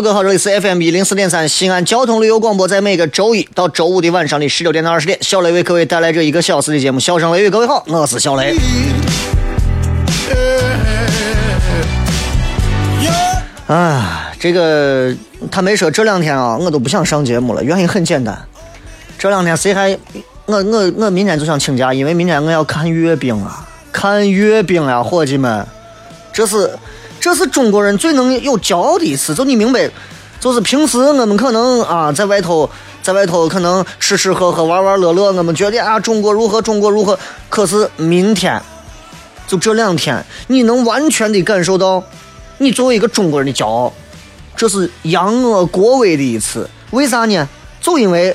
了，各位好，这里是 FM 一零四点三西安交通旅游广播，在每个周一到周五的晚上的十六点到二十点，小雷为各位带来这一个小时的节目《笑声雷雨》。各位好，我是小雷。啊，这个他没说这两天啊，我都不想上节目了，原因很简单，这两天谁还我我我明天就想请假，因为明天我要看阅兵啊，看阅兵呀，伙计们，这是。这是中国人最能有骄傲的一次，就你明白，就是平时我们可能啊，在外头，在外头可能吃吃喝喝、玩玩乐乐，我们觉得啊，中国如何，中国如何。可是明天，就这两天，你能完全的感受到，你作为一个中国人的骄傲，这是扬我国威的一次。为啥呢？就因为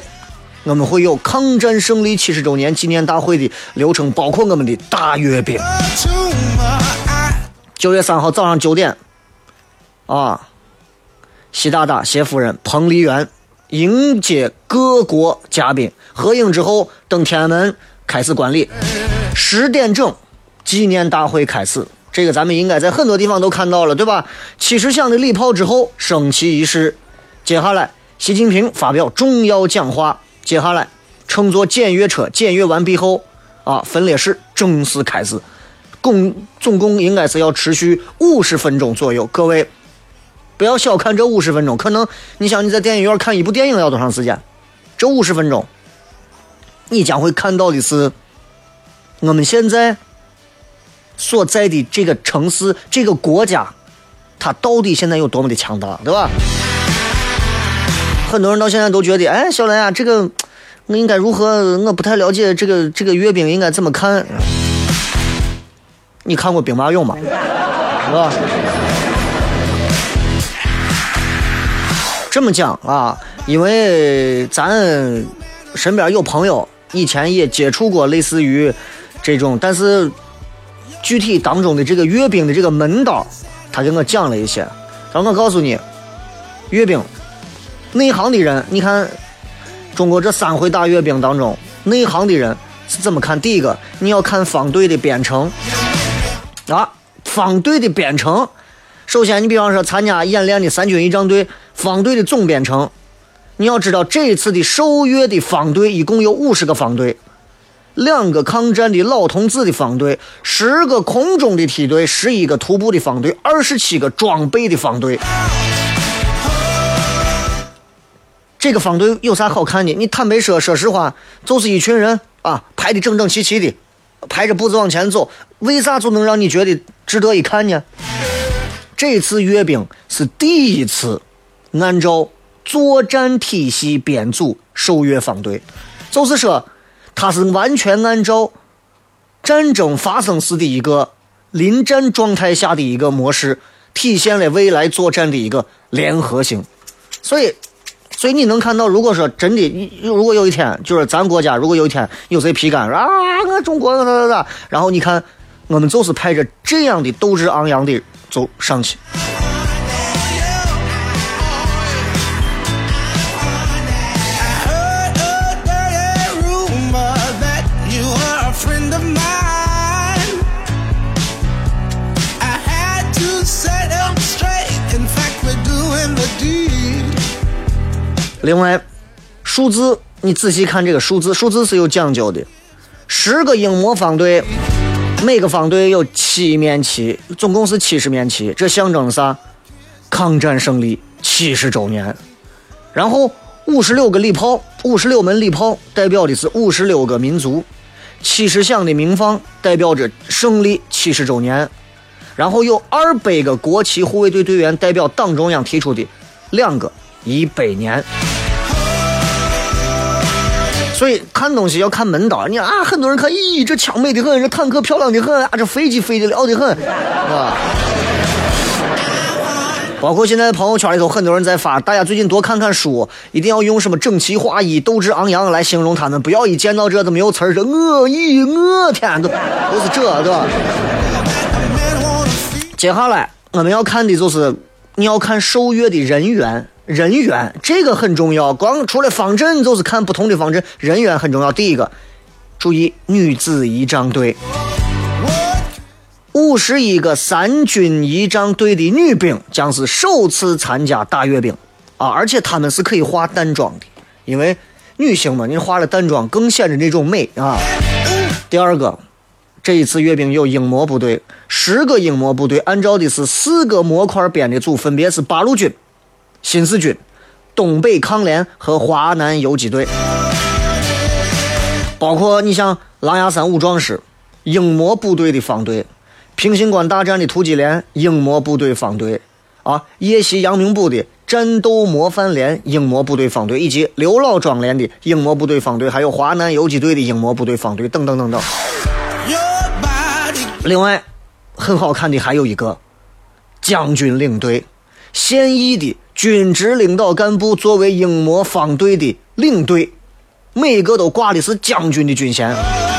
我们会有抗战胜利七十周年纪念大会的流程，包括我们的大阅兵。九月三号早上九点，啊，习大大、习夫人、彭丽媛迎接各国嘉宾，合影之后登天安门开始观礼。十点整，纪念大会开始。这个咱们应该在很多地方都看到了，对吧？七十响的礼炮之后，升旗仪式。接下来，习近平发表重要讲话。接下来，乘坐检阅车检阅完毕后，啊，分列式正式开始。共总共应该是要持续五十分钟左右，各位不要小看这五十分钟。可能你想你在电影院看一部电影要多长时间？这五十分钟，你将会看到的是我们现在所在的这个城市、这个国家，它到底现在有多么的强大，对吧？很多人到现在都觉得，哎，小雷啊，这个我应该如何？我不太了解这个这个阅兵应该怎么看。你看过兵马俑吗？是吧？这么讲啊，因为咱身边有朋友以前也接触过类似于这种，但是具体当中的这个阅兵的这个门道，他给我讲了一些。让我告诉你，阅兵内行的人，你看中国这三回大阅兵当中，内行的人是怎么看？第一个，你要看方队的编程。啊，方队的编程，首先你比方说参加演练的三军仪仗队，方队的总编程，你要知道这一次的受阅的方队一共有五十个方队，两个抗战的老同志的方队，十个空中的梯队，十一个徒步的方队，二十七个装备的方队。这个方队有啥好看的？你坦白说，说实话，就是一群人啊，排的整整齐齐的。排着步子往前走，为啥就能让你觉得值得一看呢？这次阅兵是第一次按照作战体系编组受阅方队，就是说，它是完全按照战争发生时的一个临战状态下的一个模式，体现了未来作战的一个联合性，所以。所以你能看到，如果说真的，如果有一天，就是咱国家如果有一天有谁批干啊，我中国咋咋咋，然后你看，我们就是派着这样的斗志昂扬的走上去。另外，数字你仔细看这个数字，数字是有讲究的。十个英模方队，每个方队有七面旗，总共是七十面旗，这象征啥？抗战胜利七十周年。然后五十六个礼炮，五十六门礼炮代表的是五十六个民族。七十响的鸣放代表着胜利七十周年。然后有二百个国旗护卫队队员代表党中央提出的两个一百年。所以看东西要看门道。你啊，很多人看，咦，这枪美得很，这坦克漂亮的很，啊，这飞机飞的了的很，啊。包括现在朋友圈里头，很多人在发，大家最近多看看书，一定要用什么整齐划一、斗志昂扬来形容他们，不要一见到这都没有词儿，这我咦，我天，都都是这，对吧？接下来我们要看的就是你要看受阅的人员，人员这个很重要。光除了方阵就是看不同的方阵，人员很重要。第一个，注意女子仪仗队，五十一个三军仪仗队的女兵将是首次参加大阅兵啊！而且她们是可以化淡妆的，因为女性嘛，你化了淡妆更显得那种美啊。第二个。这一次阅兵有英模部队，十个英模部队按照的是四个模块编的组，分别是八路军、新四军、东北抗联和华南游击队。包括你像狼牙山五壮士，英模部队的方队；平型关大战的突击连，英模部队方队；啊，夜袭阳明堡的战斗模范连，英模部队方队，以及刘老庄连的英模部队方队，还有华南游击队的英模部队方队，等等等等。另外，很好看的还有一个将军领队，现役的军职领导干部作为英模方队的领队，每个都挂的是将军的军衔，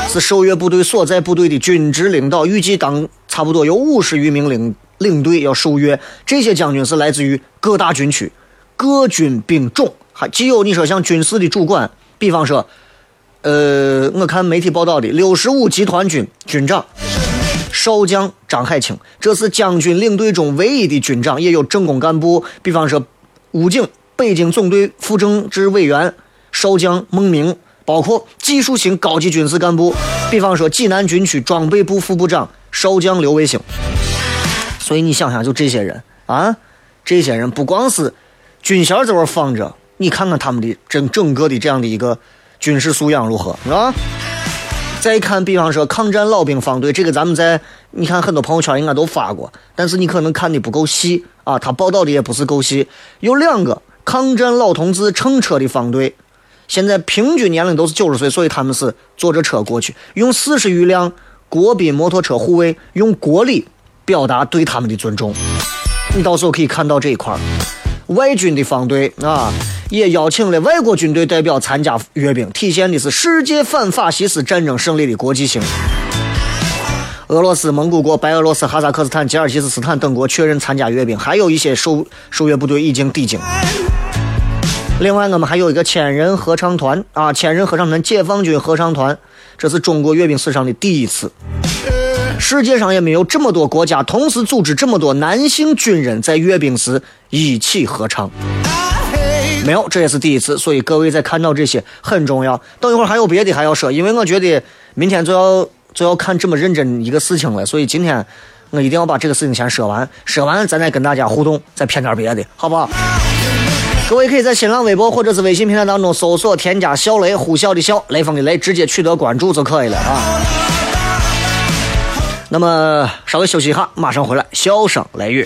是受阅部队所在部队的军职领导。预计当差不多有五十余名领领队要受阅，这些将军是来自于各大军区、各军兵种，还既有你说像军事的主管，比方说，呃，我看媒体报道的六十五集团军军长。少将张海清，这是将军领队中唯一的军长，也有政工干部，比方说武警北京总队副政治委员少将孟明，包括技术型高级军事干部，比方说济南军区装备部副部长少将刘卫星。所以你想想，就这些人啊，这些人不光是军衔在这放着，你看看他们的整整个的这样的一个军事素养如何，是吧？再看，比方说抗战老兵方队，这个咱们在你看很多朋友圈应该都发过，但是你可能看的不够细啊，他报道的也不是够细。有两个抗战老同志乘车的方队，现在平均年龄都是九十岁，所以他们是坐着车过去，用四十余辆国宾摩托车护卫，用国礼表达对他们的尊重。你到时候可以看到这一块外军的方队啊。也邀请了外国军队代表参加阅兵，体现的是世界反法西斯战争胜利的国际性。俄罗斯、蒙古国、白俄罗斯、哈萨克斯坦、吉尔吉斯斯坦等国确认参加阅兵，还有一些受受阅部队已经抵京。另外，我们还有一个千人合唱团啊，千人合唱团，解放军合唱团，这是中国阅兵史上的第一次。世界上也没有这么多国家同时组织这么多男性军人在阅兵时一起合唱。没有，这也是第一次，所以各位在看到这些很重要。等一会儿还有别的还要说，因为我觉得明天就要就要看这么认真一个事情了，所以今天我一定要把这个事情先说完，说完咱再跟大家互动，再骗点别的，好不好？各位可以在新浪微博或者是微信平台当中搜索添加小雷，呼啸的笑，雷锋的雷，直接取得关注就可以了啊。那么稍微休息一下，马上回来，笑声雷雨。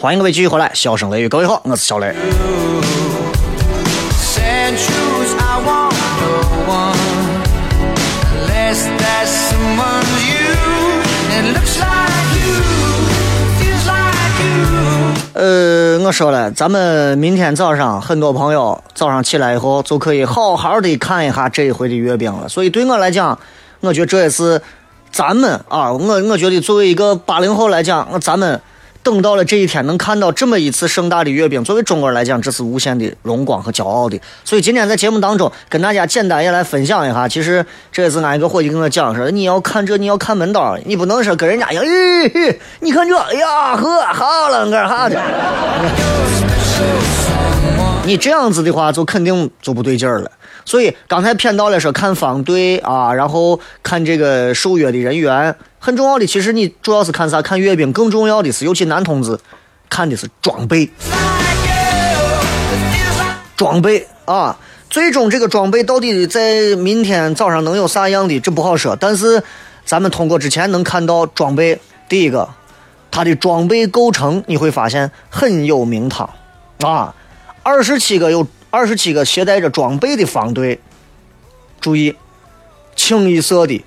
欢迎各位继续回来，笑声雷雨，各位好，我是小雷。呃，我说了，咱们明天早上很多朋友早上起来以后就可以好好的看一下这一回的阅兵了。所以对我来讲，我觉得这也是咱们啊，我我觉得作为一个八零后来讲，咱们。等到了这一天，能看到这么一次盛大的阅兵，作为中国人来讲，这是无限的荣光和骄傲的。所以今天在节目当中，跟大家简单也来分享一下。其实这也是俺一个伙计跟我讲说，你要看这，你要看门道，你不能说跟人家一样，咦，你看这，哎呀，呵，好了，干啥的？你这样子的话，就肯定就不对劲儿了。所以刚才骗到了说看方队啊，然后看这个受阅的人员。很重要的，其实你主要是看啥？看阅兵。更重要的是，尤其男同志看的是装备，装备啊！最终这个装备到底在明天早上能有啥样的，这不好说。但是咱们通过之前能看到装备，第一个，它的装备构成你会发现很有名堂啊！二十七个有二十七个携带着装备的方队，注意，清一色的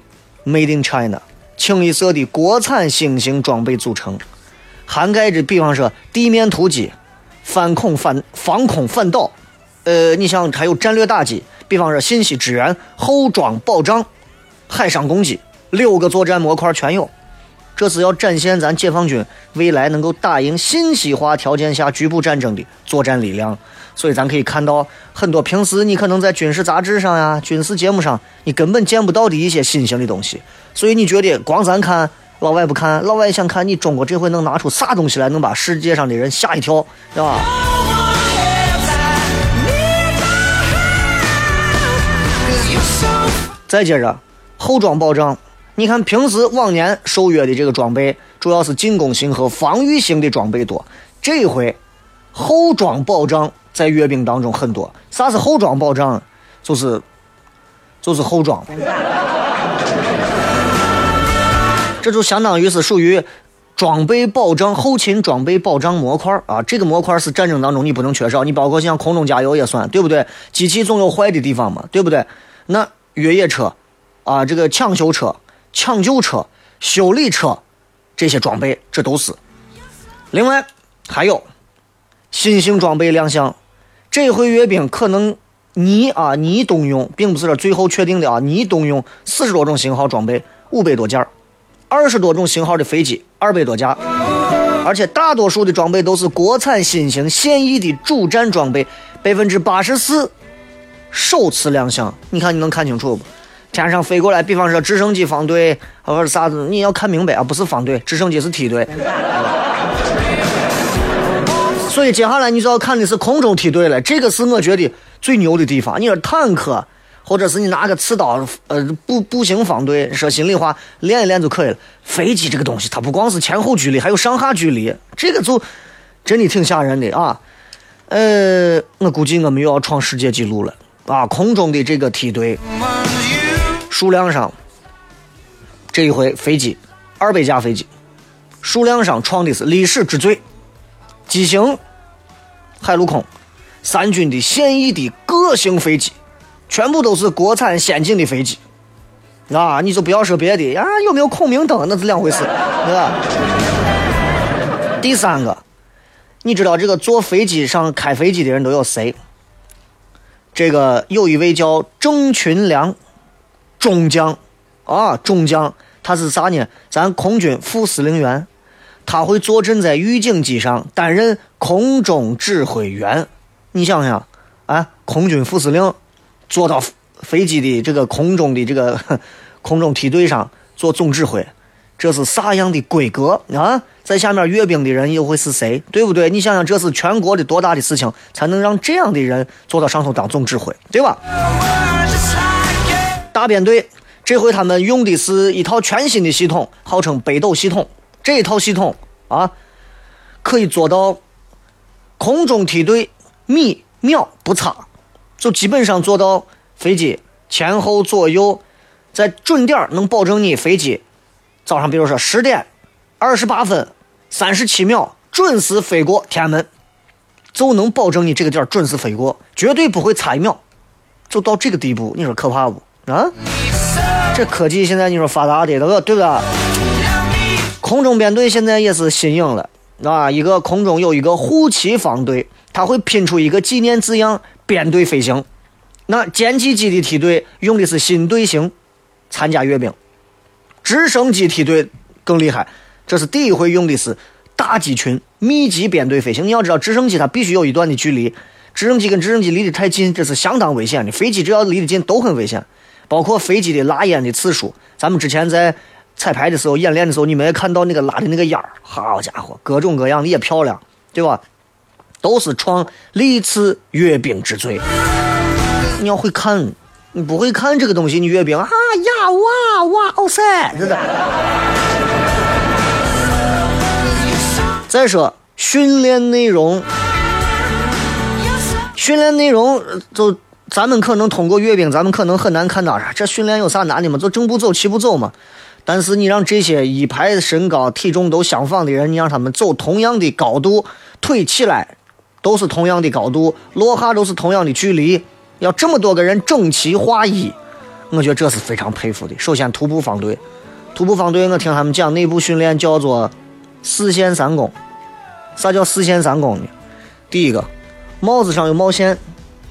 Made in China。清一色的国产新型装备组成，涵盖着比方说地面突击、反恐反防空反导，呃，你像还有战略打击，比方说信息支援、后装保障、海上攻击，六个作战模块全有。这是要展现咱解放军未来能够打赢信息化条件下局部战争的作战力量。所以咱可以看到很多平时你可能在军事杂志上呀、军事节目上你根本见不到的一些新型的东西。所以你觉得光咱看，老外不看，老外想看你中国这回能拿出啥东西来，能把世界上的人吓一跳，对吧？再接着后装保障，你看平时往年受约的这个装备主要是进攻型和防御型的装备多，这回后装保障在阅兵当中很多。啥是后装保障？就是就是后装。这就相当于是属于装备保障、后勤装备保障模块啊！这个模块是战争当中你不能缺少，你包括像空中加油也算，对不对？机器总有坏的地方嘛，对不对？那越野车啊，这个抢修车、抢救车、修理车这些装备，这都是。另外还有新型装备亮相，这回阅兵可能你啊你动用，并不是说最后确定的啊，你动用四十多种型号装备，五百多件。二十多种型号的飞机，二百多架，而且大多数的装备都是国产新型现役的主战装备，百分之八十四首次亮相。你看，你能看清楚不？天上飞过来，比方说直升机方队或者啥子，你要看明白啊，不是方队，直升机是梯队。所以接下来你就要看的是空中梯队了，这个是我觉得最牛的地方。你说坦克。或者是你拿个刺刀，呃，步步行方队，说心里话，练一练就可以了。飞机这个东西，它不光是前后距离，还有上下距离，这个就真的挺吓人的啊。呃，我估计我们又要创世界纪录了啊！空中的这个梯队数量上，这一回飞机二百架飞机，数量上创的是历史之最。机型海陆空三军的现役的各型飞机。全部都是国产先进的飞机，啊，你就不要说别的啊，有没有孔明灯那是两回事，对吧？第三个，你知道这个坐飞机上开飞机的人都有谁？这个有一位叫郑群良中将，啊，中将，他是啥呢？咱空军副司令员，他会坐镇在预警机上担任空中指挥员。你想想，啊，空军副司令。坐到飞机的这个空中的这个 空中梯队上做总指挥，这是啥样的规格啊？在下面阅兵的人又会是谁？对不对？你想想，这是全国的多大的事情，才能让这样的人坐到上头当总指挥，对吧？大编队这回他们用的是一套全新的系统，号称北斗系统。这一套系统啊，可以做到空中梯队米秒不差。就基本上做到飞机前后左右在准点能保证你飞机早上比如说十点二十八分三十七秒准时飞过天安门，就能保证你这个点准时飞过，绝对不会差一秒。就到这个地步，你说可怕不啊？这科技现在你说发达的那个对不对？空中编队现在也是新颖了啊！一个空中有一个护旗方队，他会拼出一个纪念字样，编队飞行。那歼击机的梯队用的是新队形，参加阅兵。直升机梯队更厉害，这是第一回用的是大机群密集编队飞行。你要知道，直升机它必须有一段的距离，直升机跟直升机离得太近，这是相当危险的。飞机只要离得近都很危险，包括飞机的拉烟的次数。咱们之前在彩排的时候、演练的时候，你没看到那个拉的那个烟儿？好家伙，各种各样的也漂亮，对吧？都是创历次阅兵之最。你要会看。你不会看这个东西，你阅兵啊呀哇哇哦塞，真的。再说训练内容，训练内容就咱们可能通过阅兵，咱们可能很难看到啥。这训练有啥难的嘛？就正步走、齐步走嘛。但是你让这些一排身高、体重都相仿的人，你让他们走同样的高度，腿起来都是同样的高度，落下都是同样的距离。要这么多个人整齐划一，我觉得这是非常佩服的。首先，徒步方队，徒步方队，我听他们讲内部训练叫做四线三弓。啥叫四线三弓呢？第一个，帽子上有帽线，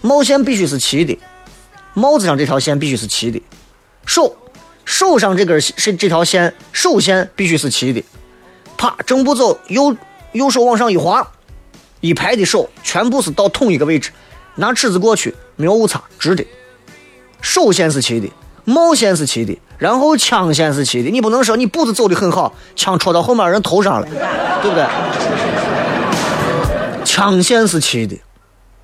帽线必须是齐的，帽子上这条线必须是齐的。手，手上这根是这条线，手线必须是齐的。啪，正步走，右右手往上一滑，一排的手全部是到同一个位置。拿尺子过去，没有误差，直的。手线是齐的，帽线是齐的，然后枪线是齐的。你不能说你步子走的很好，枪戳到后面人头上了，对不对？枪线是齐的，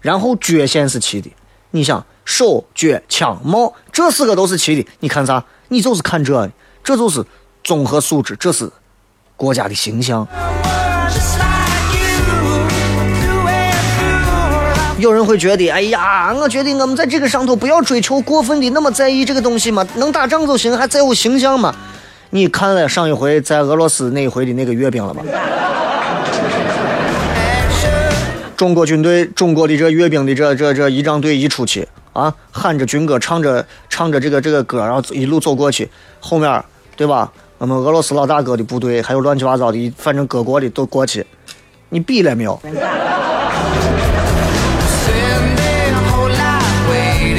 然后脚线是齐的。你想，手、脚、枪、帽，这四个都是齐的。你看啥？你就是看这，这就是综合素质，这是国家的形象。有人会觉得，哎呀，我觉得我们在这个上头不要追求过分的那么在意这个东西嘛，能打仗就行，还在乎形象吗？你看了上一回在俄罗斯那一回的那个阅兵了吗？中国军队，中国的这阅兵的这这这仪仗队一出去啊，喊着军歌，唱着唱着这个这个歌，然后一路走过去，后面对吧？我们俄罗斯老大哥的部队，还有乱七八糟的，反正各国的都过去，你比了没有？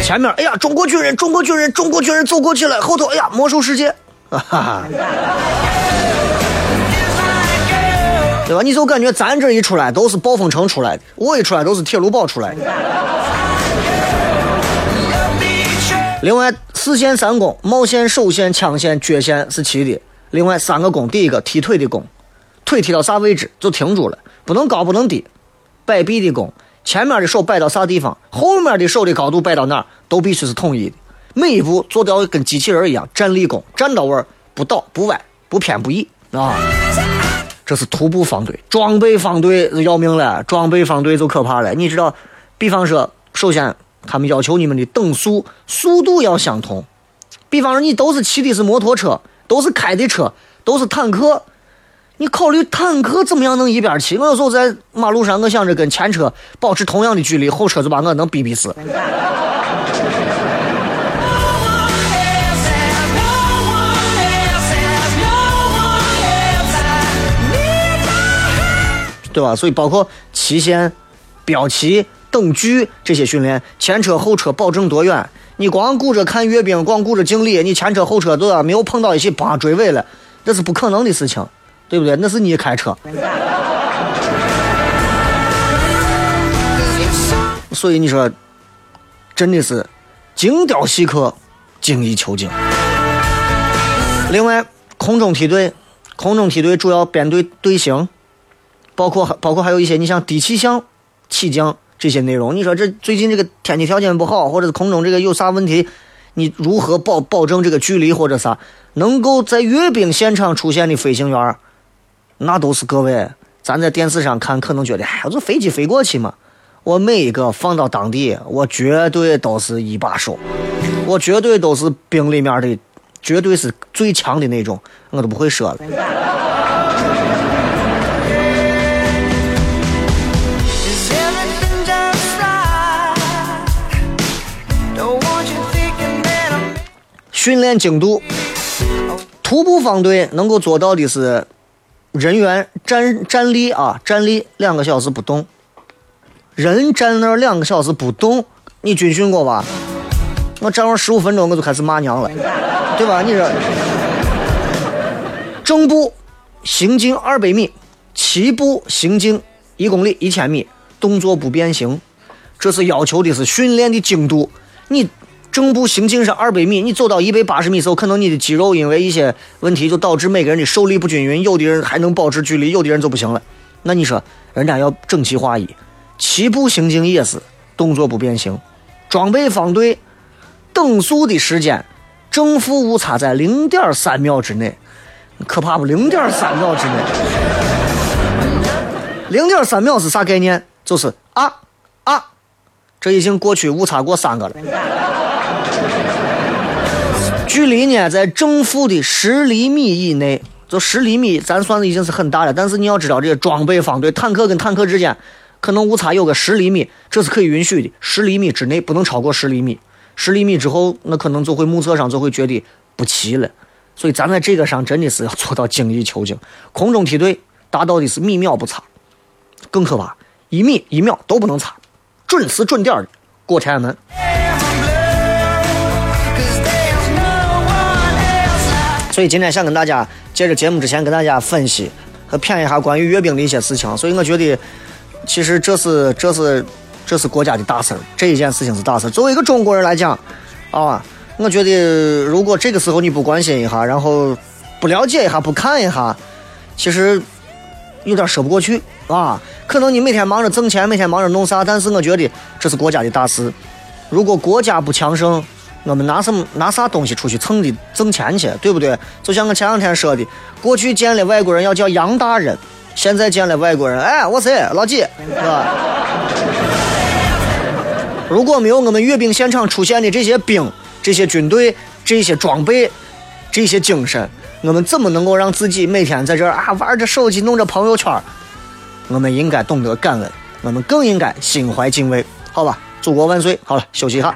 前面，哎呀，中国军人，中国军人，中国军人走过去了。后头，哎呀，魔兽世界，哈哈，对吧？你就感觉咱这一出来都是暴风城出来的，我一出来都是铁路堡出来的。另外，四线三弓，帽线、手线、枪线、脚线是齐的。另外三个弓，第一个踢腿的弓，腿踢到啥位置就停住了，不能高不能低。摆臂的弓。前面的手摆到啥地方，后面的手的高度摆到哪儿，都必须是统一的。每一步做到跟机器人一样，站立弓，站到位不倒不歪不偏不倚啊！这是徒步方队，装备方队要命了，装备方队就可怕了。你知道，比方说，首先他们要求你们的等速速度要相同。比方说，你都是骑的是摩托车，都是开的车，都是坦克。你考虑坦克怎么样能一边骑？我有时候在马路上，我想着跟前车保持同样的距离，后车就把我能逼逼死，对吧？所以包括骑线、标旗、等距这些训练，前车后车保证多远？你光顾着看阅兵，光顾着敬礼，你前车后车都要没有碰到一起，啪追尾了，那是不可能的事情。对不对？那是你开车，所以你说，真的是精雕细刻、精益求精。另外，空中梯队，空中梯队主要编队队形，包括包括还有一些，你像低气象起降这些内容。你说这最近这个天气条件不好，或者是空中这个有啥问题，你如何保保证这个距离或者啥，能够在阅兵现场出现的飞行员？那都是各位，咱在电视上看，可能觉得，哎，我就飞机飞过去嘛。我每一个放到当地，我绝对都是一把手，我绝对都是兵里面的，绝对是最强的那种，我都不会说了。训练精度。徒步方队能够做到的是，人员站站立啊，站立两个小时不动，人站那两个小时不动，你军训过吧？我站上十五分钟我就开始骂娘了，对吧？你说，正步行进二百米，齐步行进一公里一千米，动作不变形，这是要求的是训练的精度。你正步行进是二百米，你走到一百八十米时候，可能你的肌肉因为一些问题，就导致每个人的受力不均匀，有的人还能保持距离，有的人就不行了。那你说，人家要整齐划一，齐步行进也是动作不变形，装备方队。等速的时间，正负误差在零点三秒之内，可怕不？零点三秒之内，零点三秒是啥概念？就是啊啊，这已经过去误差过三个了。距离呢，在正负的十厘米以内，就十厘米，咱算的已经是很大了。但是你要知道，这个装备方对坦克跟坦克之间，可能误差有个十厘米，这是可以允许的。十厘米之内不能超过十厘米。十厘米之后，那可能就会目测上就会觉得不齐了，所以咱在这个上真的是要做到精益求精。空中梯队达到的是米秒不差，更可怕，一米一秒都不能差，准时准点的过天安门。所以今天想跟大家借着节目之前跟大家分析和谝一下关于阅兵的一些事情，所以我觉得其实这是这是。这是国家的大事儿，这一件事情是大事。作为一个中国人来讲，啊，我觉得如果这个时候你不关心一下，然后不了解一下，不看一下，其实有点说不过去啊。可能你每天忙着挣钱，每天忙着弄啥，但是我觉得这是国家的大事。如果国家不强盛，我们拿什么拿啥东西出去蹭的挣钱去，对不对？就像我前两天说的，过去见了外国人要叫杨大人，现在见了外国人，哎，我谁老几，是吧？如果没有我们阅兵现场出现的这些兵、这些军队、这些装备、这些精神，我们怎么能够让自己每天在这儿啊玩着手机、弄着朋友圈？我们应该懂得感恩，我们更应该心怀敬畏，好吧？祖国万岁！好了，休息一下。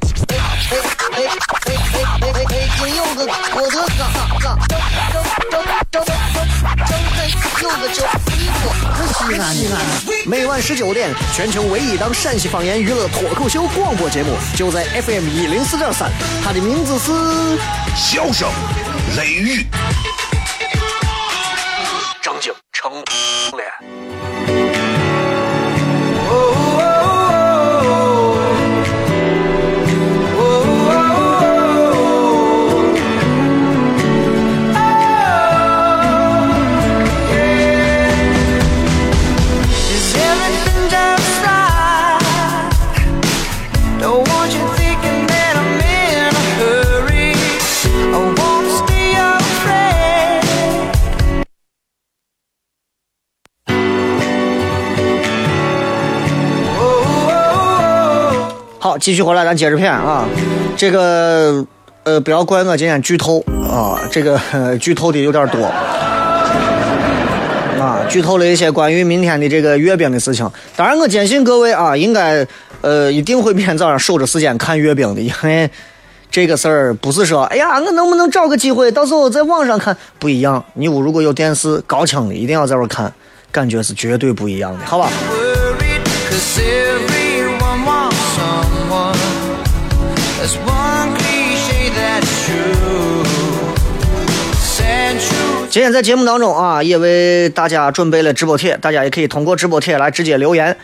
哎哎哎哎哎哎哎！金柚子，我的哥哥，张张张张张张有个叫，西安西安。每晚十九点，全球唯一档陕西方言娱乐脱口秀广播节目，就在 FM 一零四点三，它的名字是《笑声雷雨》。成了。继续回来，咱接着片啊。这个呃，不要怪我今天剧透啊，这个 剧透的有点多啊，剧透了一些关于明天的这个阅兵的事情。当然，我坚信各位啊，应该呃一定会明天早上守着时间看阅兵的，因为这个事儿不是说，哎呀，我能不能找个机会到时候在网上看不一样。你屋如果有电视高清的，一定要在这看，感觉是绝对不一样的，好吧？There's one cliche that's true. 今天在节目当中啊，也为大家准备了直播帖，大家也可以通过直播帖来直接留言。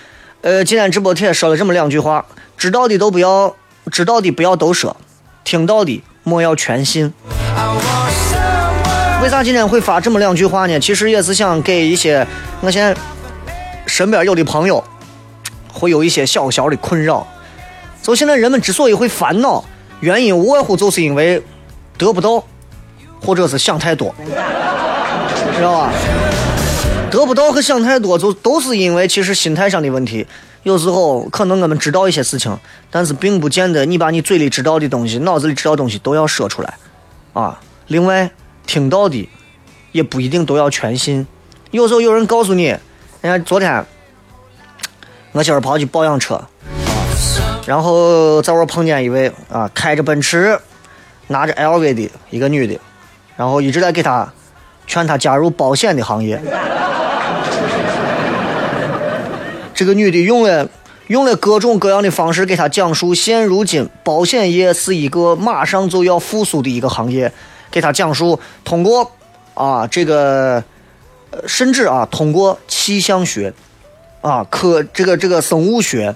呃，今天直播帖说了这么两句话：知道的都不要，知道的不要都说，听到的莫要全信。为啥今天会发这么两句话呢？其实也是想给一些我现在身边有的朋友会有一些小小的困扰。就现在人们之所以会烦恼，原因无外乎就是因为得不到，或者是想太多。知道吧？得不到和想太多，就都是因为其实心态上的问题。有时候可能我们知道一些事情，但是并不见得你把你嘴里知道的东西、脑子里知道的东西都要说出来，啊。另外，听到的也不一定都要全信。有时候有人告诉你，人家昨天我今儿跑去保养车，然后在我碰见一位啊，开着奔驰，拿着 LV 的一个女的，然后一直在给他劝他加入保险的行业。这个女的用了用了各种各样的方式给他讲述，现如今保险业是一个马上就要复苏的一个行业，给他讲述通过啊这个，甚至啊通过气象学，啊科这个这个生物学，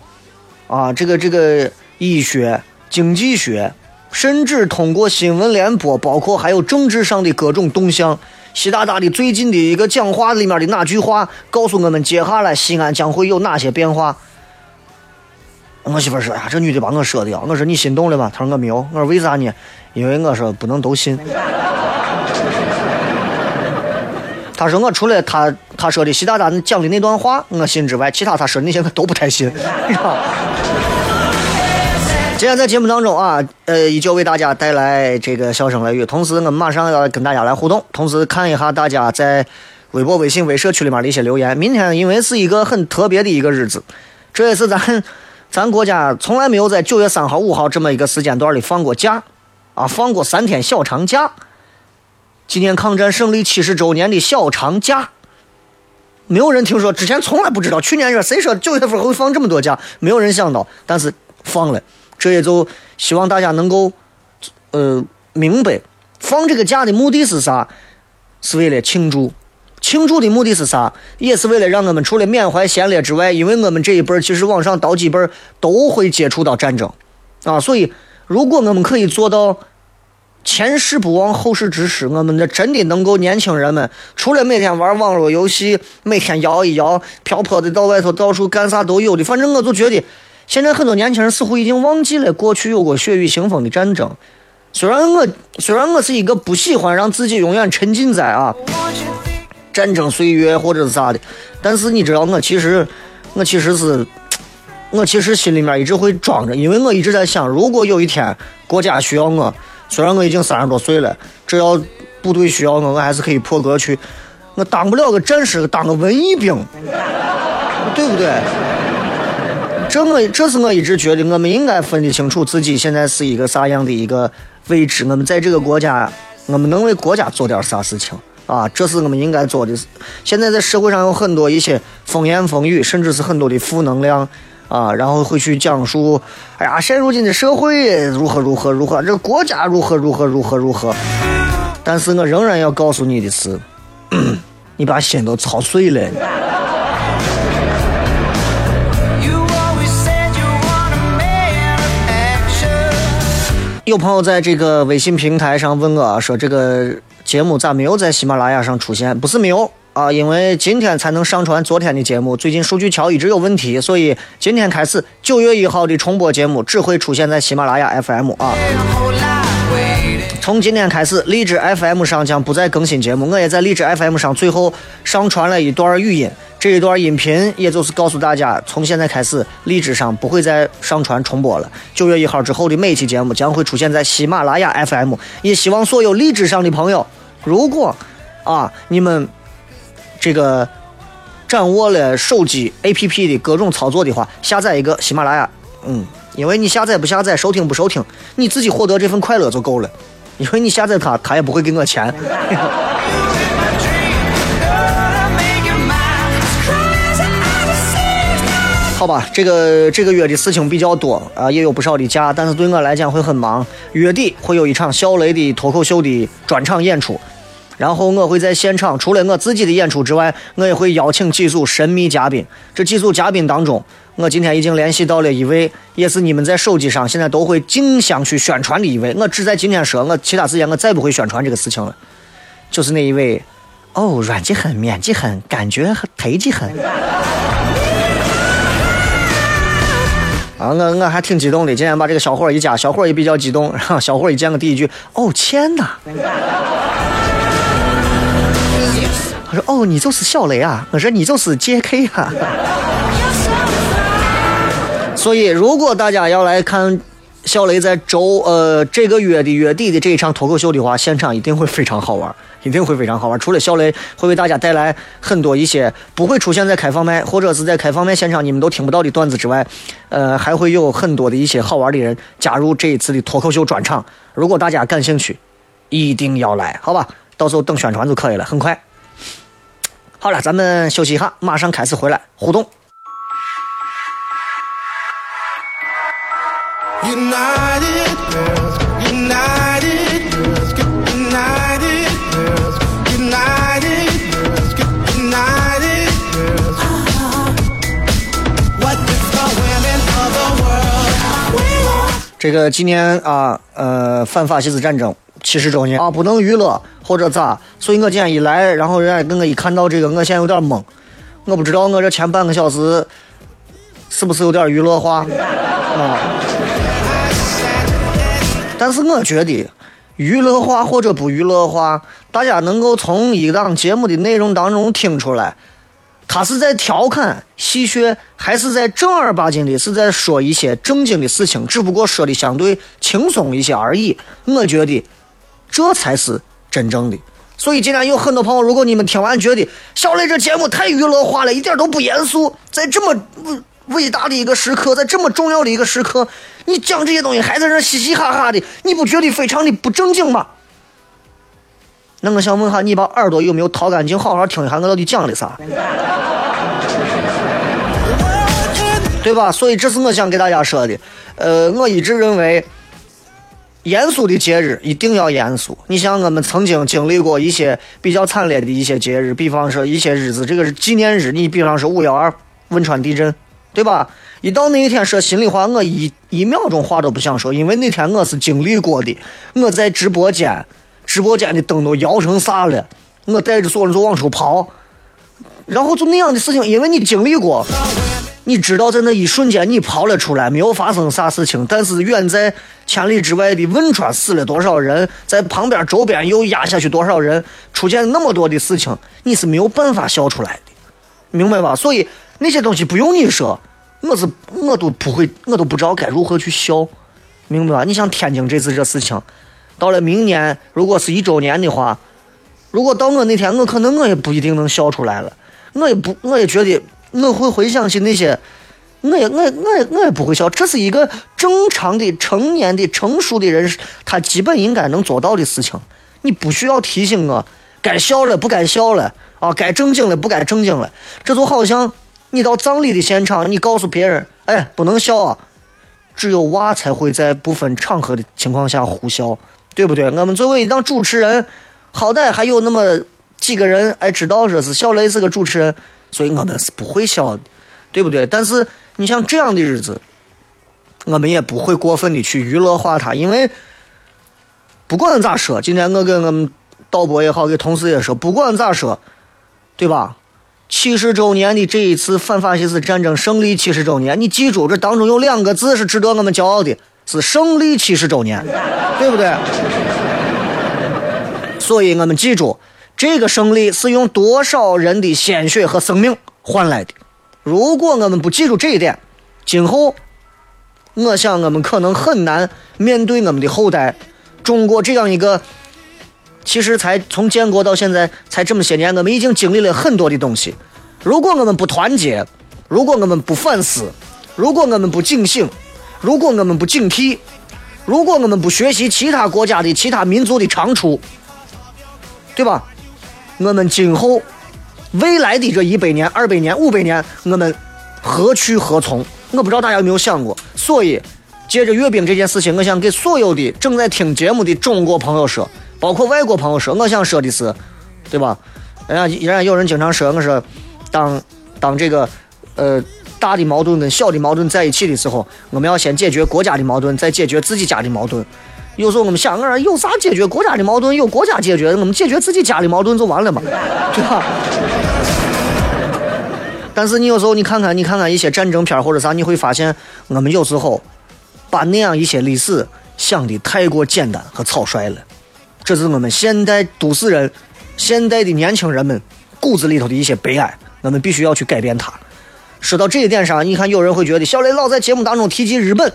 啊这个这个医学、经济学，甚至通过新闻联播，包括还有政治上的各种动向。习大大的最近的一个讲话里面的哪句话，告诉我们接下来西安将会有哪些变化？我媳妇说：“呀，这女的把我说的。”我说：“你心动了吗？”她说：“我没有。”我说：“为啥呢？”因为我说不能都信。他说：“我除了他他说的习大大讲的那段话我信之外，其他他说的那些我都不太信。”今天在节目当中啊，呃，依旧为大家带来这个笑声雷雨，同时我马上要跟大家来互动，同时看一下大家在微博、微信、微社区里面的一些留言。明天因为是一个很特别的一个日子，这也是咱咱国家从来没有在九月三号、五号这么一个时间段里放过假，啊，放过三天小长假，纪念抗战胜利七十周年的小长假，没有人听说，之前从来不知道，去年说谁说九月份会放这么多假，没有人想到，但是放了。这也就希望大家能够，呃，明白放这个假的目的是啥？是为了庆祝，庆祝的目的是啥？也是为了让我们除了缅怀先烈之外，因为我们这一辈其实往上倒几辈都会接触到战争，啊，所以如果我们可以做到前事不忘后事之师，我们这真的能够年轻人们除了每天玩网络游戏，每天摇一摇，漂泊的到外头到处干啥都有的，反正我就觉得。现在很多年轻人似乎已经忘记了过去有过血雨腥风的战争。虽然我虽然我是一个不喜欢让自己永远沉浸在啊战争岁月或者是啥的，但是你知道我其实我其实是我其实心里面一直会装着，因为我一直在想，如果有一天国家需要我，虽然我已经三十多岁了，只要部队需要我，我还是可以破格去。我当不了个战士，当个文艺兵，对不对？这我这是我一直觉得，我们应该分得清楚自己现在是一个啥样的一个位置。我们在这个国家，我们能为国家做点啥事情啊？这是我们应该做的。现在在社会上有很多一些风言风语，甚至是很多的负能量啊，然后会去讲述，哎呀，现如今的社会如何如何如何，这国家如何如何如何如何。但是我仍然要告诉你的是，你把心都操碎了。有朋友在这个微信平台上问我，说这个节目咋没有在喜马拉雅上出现？不是没有啊，因为今天才能上传昨天的节目，最近数据桥一直有问题，所以今天开始九月一号的重播节目只会出现在喜马拉雅 FM 啊。从今天开始，荔枝 FM 上将不再更新节目，我也在荔枝 FM 上最后上传了一段语音。这一段音频，也就是告诉大家，从现在开始，荔枝上不会再上传重播了。九月一号之后的每期节目将会出现在喜马拉雅 FM。也希望所有荔枝上的朋友，如果啊你们这个掌握了手机 APP 的各种操作的话，下载一个喜马拉雅，嗯，因为你下载不下载，收听不收听，你自己获得这份快乐就够了。因为你下载它，它也不会给我钱。好吧，这个这个月的事情比较多啊，也有不少的假，但是对我来讲会很忙。月底会有一场小雷的脱口秀的专场演出，然后我会在现场，除了我自己的演出之外，我也会邀请几组神秘嘉宾。这几组嘉宾当中，我今天已经联系到了一位，也是你们在手机上现在都会竞相去宣传的一位。我只在今天说，我其他时间我再不会宣传这个事情了。就是那一位，哦，软的很，面记很，感觉很，忒的很。啊，我我还挺激动的。今天把这个小伙一加，小伙也比较激动。然后小伙一见我第一句，哦，天呐！我说哦，你就是小雷啊。我说你就是 J.K. 啊。所以，如果大家要来看小雷在周呃这个月的月底的这一场脱口秀的话，现场一定会非常好玩，一定会非常好玩。除了小雷会为大家带来很多一些不会出现在开放麦或者是在开放麦现场你们都听不到的段子之外，呃，还会有很多的一些好玩的人加入这一次的脱口秀专场。如果大家感兴趣，一定要来，好吧？到时候等宣传就可以了，很快。好了，咱们休息一下，马上开始回来互动。United girls, United 这个今年啊，呃，反法西斯战争七十周年啊，不能娱乐或者咋？所以我今天一来，然后人家跟我一看到这个，我现在有点懵，我不知道我这前半个小时是不是有点娱乐化啊？但是我觉得，娱乐化或者不娱乐化，大家能够从一档节目的内容当中听出来，他是在调侃戏谑，还是在正儿八经的是在说一些正经的事情，只不过说的相对轻松一些而已。我觉得，这才是真正的。所以今天有很多朋友，如果你们听完觉得小雷这节目太娱乐化了，一点都不严肃，在这么伟大的一个时刻，在这么重要的一个时刻。你讲这些东西还在这嘻嘻哈哈的，你不觉得非常的不正经吗？那我想问下，你把耳朵有没有掏干净，好好听一下我到底讲的啥？对吧？所以这是我想给大家说的。呃，我一直认为，严肃的节日一定要严肃。你像我们曾经经历过一些比较惨烈的一些节日，比方说一些日子，这个是纪念日，你比方说五幺二汶川地震，对吧？一到那一天，说心里话，我一一秒钟话都不想说，因为那天我是经历过的。我在直播间，直播间的灯都摇成啥了，我带着所有人就往出跑，然后就那样的事情，因为你经历过，你知道在那一瞬间你跑了出来，没有发生啥事情，但是远在千里之外的汶川死了多少人，在旁边周边又压下去多少人，出现那么多的事情，你是没有办法笑出来的，明白吧？所以那些东西不用你说。我是我都不会，我都不知道该如何去笑，明白吧？你像天津这次这事情，到了明年如果是一周年的话，如果到我那天，我可能我也不一定能笑出来了，我也不，我也觉得我会回想起那些，我也我我也我也不会笑。这是一个正常的成年的成熟的人，他基本应该能做到的事情。你不需要提醒我该笑了不该笑了啊，该正经了不该正经了，这就好像。你到葬礼的现场，你告诉别人，哎，不能笑啊！只有娃才会在不分场合的情况下呼笑，对不对？我们作为一档主持人，好歹还有那么几个人哎知道说是小雷是个主持人，所以我们是不会笑的，对不对？但是你像这样的日子，我们也不会过分的去娱乐化他，因为不管咋说，今天我跟我们导播也好，给同事也说，不管咋说，对吧？七十周年的这一次反法西斯战争胜利七十周年，你记住，这当中有两个字是值得我们骄傲的，是胜利七十周年，对不对？所以我们记住，这个胜利是用多少人的鲜血和生命换来的。如果我们不记住这一点，今后，我想我们可能很难面对我们的后代，中国这样一个。其实才从建国到现在才这么些年，我们已经经历了很多的东西。如果我们不团结，如果我们不反思，如果我们不警醒，如果我们不警惕，如果我们不学习其他国家的其他民族的长处，对吧？我们今后未来的这一百年、二百年、五百年，我们何去何从？我不知道大家有没有想过。所以，借着阅兵这件事情，我想给所有的正在听节目的中国朋友说。包括外国朋友说，我想说的是，对吧？人家人家有人经常说，我说，当当这个呃大的矛盾跟小的矛盾在一起的时候，我们要先解决国家的矛盾，再解决自己家的矛盾。有时候我们想，我说有啥解决国家的矛盾？有国家解决，我们解决自己家的矛盾就完了嘛，对吧？但是你有时候你看看，你看看一些战争片或者啥，你会发现，我们有时候把那样一些历史想的太过简单和草率了。这是我们现代都市人、现代的年轻人们骨子里头的一些悲哀，我们必须要去改变它。说到这一点上，你看有人会觉得小雷老在节目当中提及日本。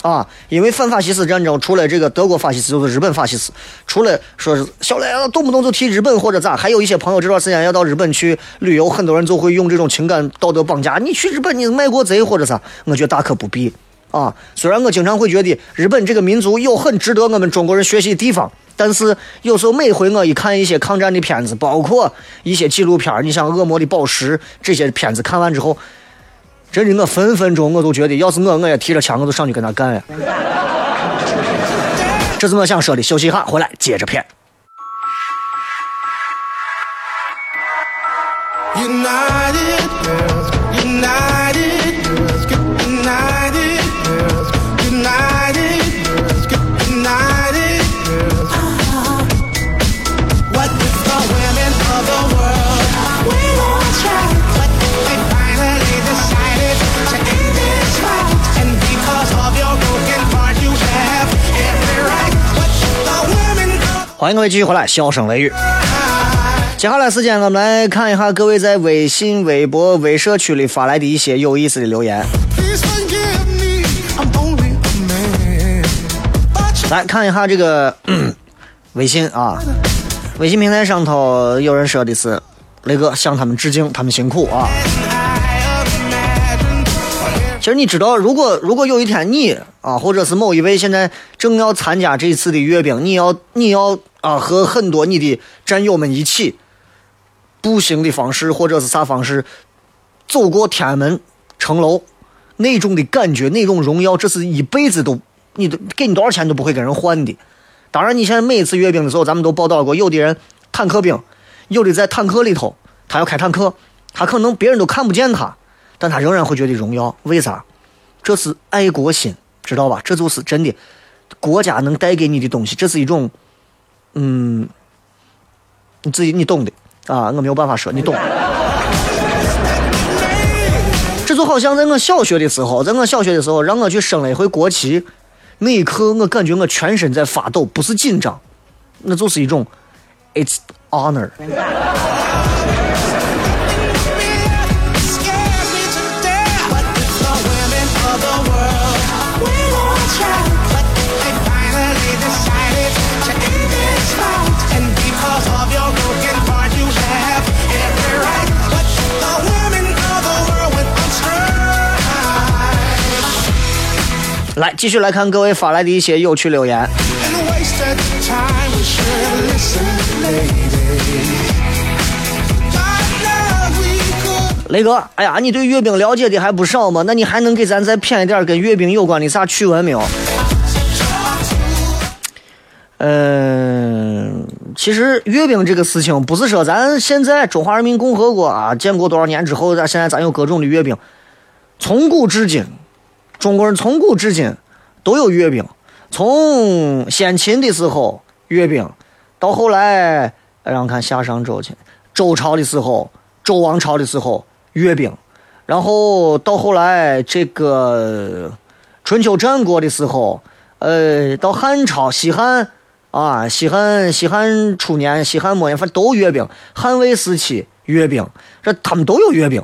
啊，因为反法西斯战争，除了这个德国法西斯，就是日本法西斯。除了说是小雷动不动就提日本或者咋，还有一些朋友这段时间要到日本去旅游，很多人就会用这种情感道德绑架。你去日本，你卖国贼或者啥？我觉得大可不必。啊，虽然我经常会觉得日本这个民族有很值得我们中国人学习的地方，但是有时候每回我一看一些抗战的片子，包括一些纪录片，你像《恶魔的宝石》这些片子，看完之后。真的，我分分钟我都觉得，要是我，我也提着枪，我就上去跟他干呀。这是我想说的。休息一下，回来接着片。欢迎各位继续回来，笑声雷雨。接下来时间，我们来看一下各位在微信、微博、微社区里发来的一些有意思的留言。来看一下这个 微信啊，微信平台上头有人说的是：“雷哥向他们致敬，他们辛苦啊。”其实你知道，如果如果有一天你啊，或者是某一位现在正要参加这一次的阅兵，你要你要啊和很多你的战友们一起步行的方式，或者是啥方式走过天安门城楼，那种的感觉，那种荣耀，这是一辈子都你都给你多少钱都不会跟人换的。当然，你现在每一次阅兵的时候，咱们都报道过，有的人坦克兵，有的在坦克里头，他要开坦克，他可能别人都看不见他。但他仍然会觉得荣耀，为啥？这是爱国心，知道吧？这就是真的，国家能带给你的东西，这是一种，嗯，你自己你懂的啊，我没有办法说，你懂。这就好像在我小学的时候，在我小学的时候，让我去升了一回国旗，那一刻我感觉我全身在发抖，不是紧张，那就是一种，it's honor。来，继续来看各位发来的一些有趣留言。雷哥，哎呀，你对阅兵了解的还不少嘛？那你还能给咱再编一点跟阅兵有关的啥趣闻没有？嗯，其实阅兵这个事情，不是说咱现在中华人民共和国啊，建国多少年之后，咱现在咱有各种的阅兵，从古至今。中国人从古至今都有阅兵，从先秦的时候阅兵，到后来让看夏商周去，周朝的时候，周王朝的时候阅兵，然后到后来这个春秋战国的时候，呃，到汉朝西汉啊，西汉西汉初年、西汉末年，反正都阅兵。汉魏时期阅兵，这他们都有阅兵。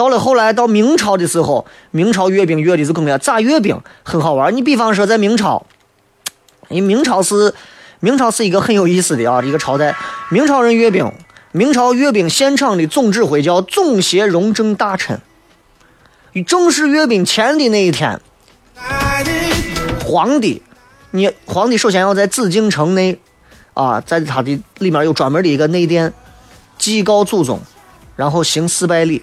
到了后来，到明朝的时候，明朝阅兵阅的是更加咋阅兵很好玩。你比方说，在明朝，因为明朝是明朝是一个很有意思的啊一个朝代。明朝人阅兵，明朝阅兵现场的总指挥叫总协荣政大臣。正式阅兵前的那一天，皇帝，你皇帝首先要在紫禁城内啊，在他的里面有专门的一个内殿，祭告祖宗，然后行四拜礼。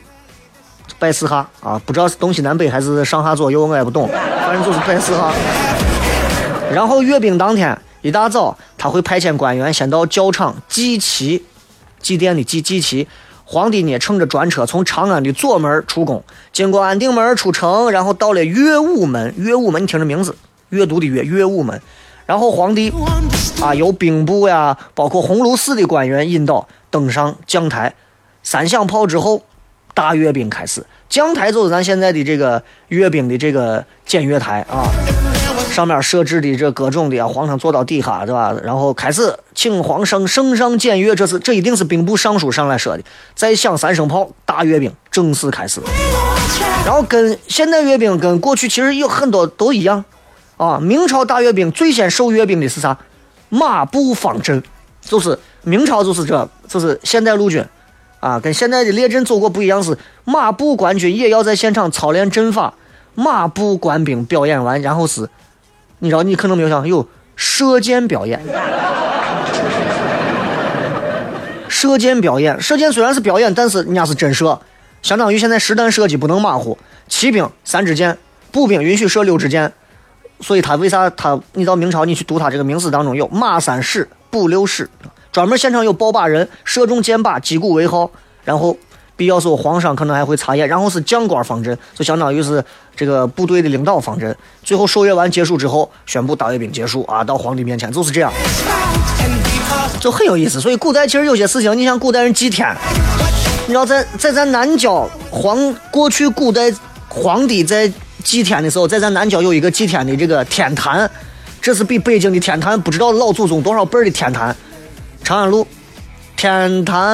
拜四哈啊，不知道是东西南北还是上下左右，我也不懂，反正就是拜四哈。然后阅兵当天一大早，他会派遣官员先到教场祭旗，祭奠的祭祭旗。皇帝呢，乘着专车从长安的左门出宫，经过安定门出城，然后到了乐武门。乐武门，你听这名字，阅读的阅，乐武门。然后皇帝啊，由兵部呀，包括鸿胪寺的官员引导登上讲台，三响炮之后。大阅兵开始，将台就是咱现在的这个阅兵的这个检阅台啊，上面设置的这各种的啊，皇上坐到底下，对吧？然后开始请皇上圣上检阅，这是这一定是兵部尚书上来说的。再响三声炮，大阅兵正式开始。然后跟现代阅兵跟过去其实有很多都一样啊。明朝大阅兵最先受阅兵的是啥？马步方阵，就是明朝就是这，就是现代陆军。啊，跟现在的列阵走过不一样，是马步官军也要在现场操练阵法，马步官兵表演完，然后是，你知道，你可能没有想有射箭表演，射箭表演，射箭虽然是表演，但是人家是真射，相当于现在实弹射击不能马虎，骑兵三支箭，步兵允许射六支箭，所以他为啥他，你到明朝你去读他这个名史当中有马三矢，步六矢。专门现场有爆靶人射中箭靶击鼓为号，然后必要时候皇上可能还会查验，然后是将官方阵，就相当于是这个部队的领导方阵。最后受阅完结束之后，宣布大阅兵结束啊，到皇帝面前就是这样，就很有意思。所以古代其实有些事情，你像古代人祭天，你知道在在咱南郊皇过去古代皇帝在祭天的时候，在咱南郊有一个祭天的这个天坛，这是比北京的天坛不知道老祖宗多少辈的天坛。长安路，天坛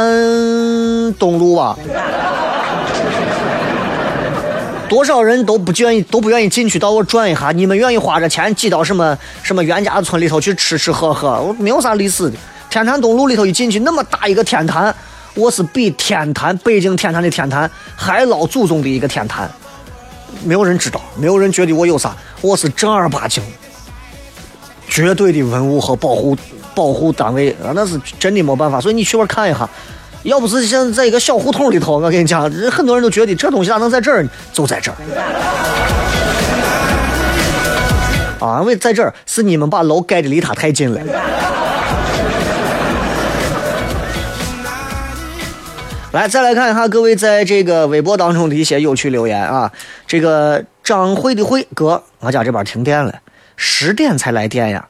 东路吧，多少人都不愿意都不愿意进去，到我转一下。你们愿意花这钱挤到什么什么袁家村里头去吃吃喝喝？我没有啥历史的。天坛东路里头一进去，那么大一个天坛，我是比天坛北京天坛的天坛还老祖宗的一个天坛。没有人知道，没有人觉得我有啥，我是正儿八经、绝对的文物和保护。保护单位啊，那是真的没办法，所以你去那看一下。要不是现在在一个小胡同里头，我跟你讲，很多人都觉得这东西咋能在这儿？就在这儿。啊，为在这儿是你们把楼盖的离他太近了。来，再来看一下各位在这个微博当中的一些有趣留言啊。这个张慧的慧哥，我家这边停电了，十点才来电呀，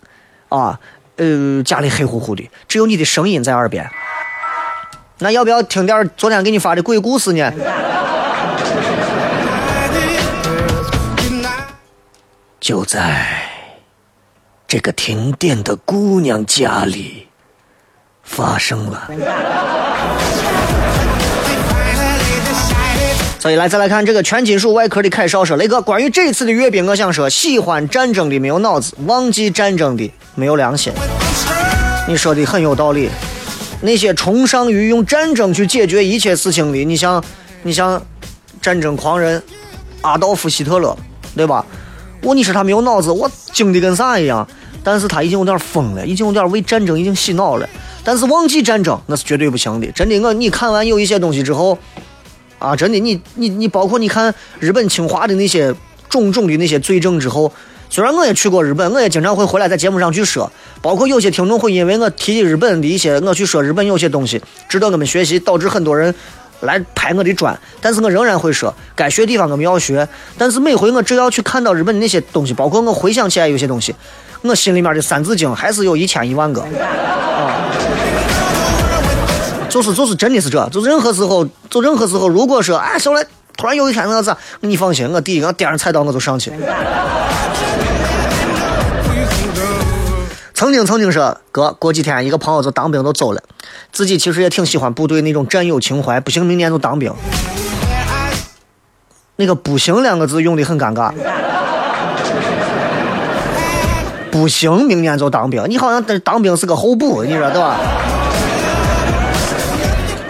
啊。呃，家里黑乎乎的，只有你的声音在耳边。那要不要听点昨天给你发的鬼故事呢？就在这个停电的姑娘家里发生了。所以来，再来看这个全金属外壳的凯少说：“雷哥，关于这次的阅兵，我想说，喜欢战争的没有脑子，忘记战争的没有良心。”你说的很有道理。那些崇尚于用战争去解决一切事情的，你像，你像战争狂人阿道夫·希特勒，对吧？我你说他没有脑子，我精的跟啥一样？但是他已经有点疯了，已经有点为战争已经洗脑了。但是忘记战争那是绝对不行的。真的，我你看完有一些东西之后。啊，真的，你你你，包括你看日本侵华的那些种种的那些罪证之后，虽然我也去过日本，我也经常会回来在节目上去说，包括有些听众会因为我提日本的一些，我去说日本有些东西值得我们学习，导致很多人来拍我的砖，但是我仍然会说，该学地方我们要学，但是每回我只要去看到日本的那些东西，包括我回想起来有些东西，我心里面的三字经还是有一千一万个啊。就是就是真的是这，就任何时候，就任何时候，如果说哎，小来突然有一天那个啥，你放心，我第一个点上菜刀我就上去。曾经曾经说哥，过几天一个朋友就当兵都走了，自己其实也挺喜欢部队那种战友情怀，不行明年就当兵。那个“不行”两个字用的很尴尬。不行，明年就当兵，你好像当兵是个候补，你说对吧？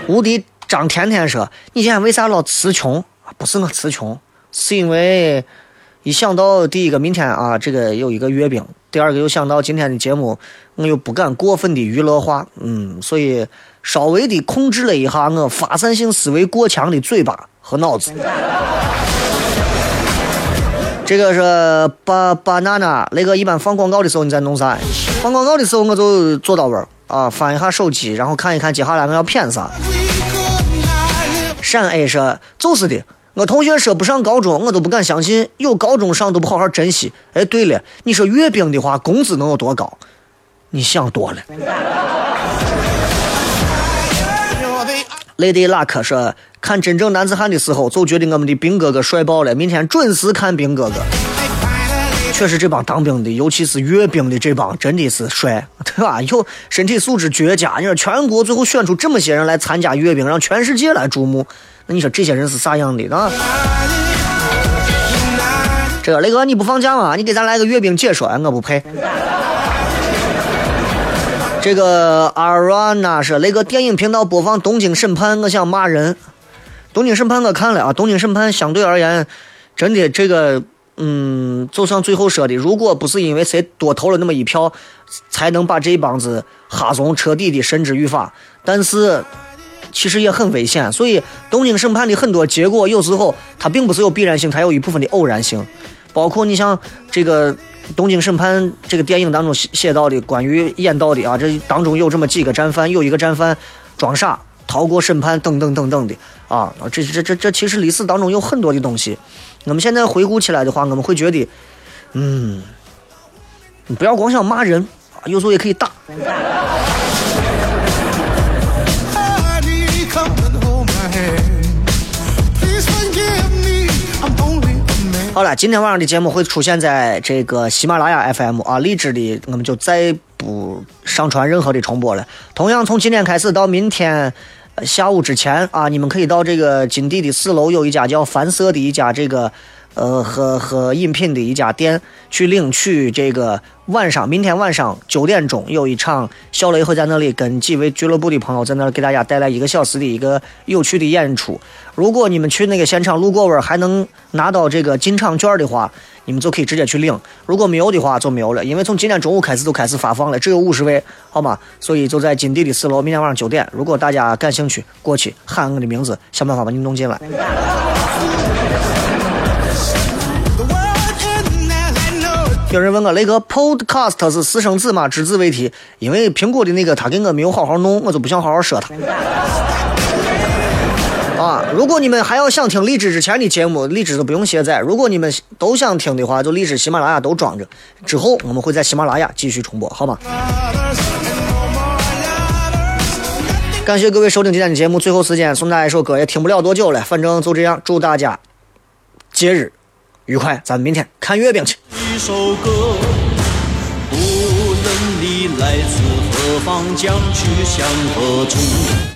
无敌张甜甜说：“你今天为啥老词穷？不是我词穷，是因为一想到第一个明天啊，这个有一个阅兵；第二个又想到今天的节目，我又不敢过分的娱乐化，嗯，所以稍微的控制了一下我发散性思维过强的嘴巴和脑子。”这个是巴巴娜娜，那个一般放广告的时候你在弄啥？放广告的时候我就坐到位儿。啊，翻一下手机，然后看一看接下来我要骗啥。陕 A 说：“就是的，我同学说不上高中，我都不敢相信，有高中上都不好好珍惜。哎，对了，你说阅兵的话，工资能有多高？你想多了。” Lady Luck 说：“看真正男子汉的时候，就觉得我们的兵哥哥帅爆了。明天准时看兵哥哥。确实，这帮当兵的，尤其是阅兵的这帮，真的是帅，对吧？有身体素质绝佳。你说全国最后选出这么些人来参加阅兵，让全世界来瞩目，那你说这些人是啥样的啊？这雷哥，你不放假吗？你给咱来个阅兵解说，我不配。这个阿软娜说，雷哥电影频道播放《东京审判》，我想骂人。《东京审判》我看了啊，《东京审判》相对而言，真的这个。嗯，就像最后说的，如果不是因为谁多投了那么一票，才能把这一帮子哈怂彻底的绳之于法，但是其实也很危险。所以东京审判的很多结果，有时候它并不是有必然性，它有一部分的偶然性。包括你像这个东京审判这个电影当中写写到的关于演到的啊，这当中有这么几个战犯，有一个战犯装傻逃过审判，等等等等的啊，这这这这其实历史当中有很多的东西。我们现在回顾起来的话，我们会觉得，嗯，你不要光想骂人啊，有时候也可以打。好了，今天晚上的节目会出现在这个喜马拉雅 FM 啊，荔枝的我们就再不上传任何的重播了。同样，从今天开始到明天。下午之前啊，你们可以到这个金地的四楼有一家叫凡色的一家这个，呃，喝喝饮品的一家店去领取这个。晚上，明天晚上九点钟有一场，小雷会在那里跟几位俱乐部的朋友在那给大家带来一个小时的一个有趣的演出。如果你们去那个现场路过还能拿到这个进场券的话，你们就可以直接去领；如果没有的话就没有了，因为从今天中午开始就开始发放了，只有五十位，好吗？所以就在金地的四楼，明天晚上九点，如果大家感兴趣，过去喊我的名字，想办法把你弄进来。有人问我雷哥，Podcast 是私生子吗？只字未提，因为苹果的那个他给我没有好好弄，我就不想好好说他。啊，如果你们还要想听荔枝之前的节目，荔枝都不用卸载。如果你们都想听的话，就荔枝、喜马拉雅都装着。之后我们会在喜马拉雅继续重播，好吗？感谢各位收听今天的节目。最后时间送大家一首歌，也听不了多久了，反正就这样。祝大家节日愉快，咱们明天看月饼去。一首歌，无论你来自何方，将去向何处。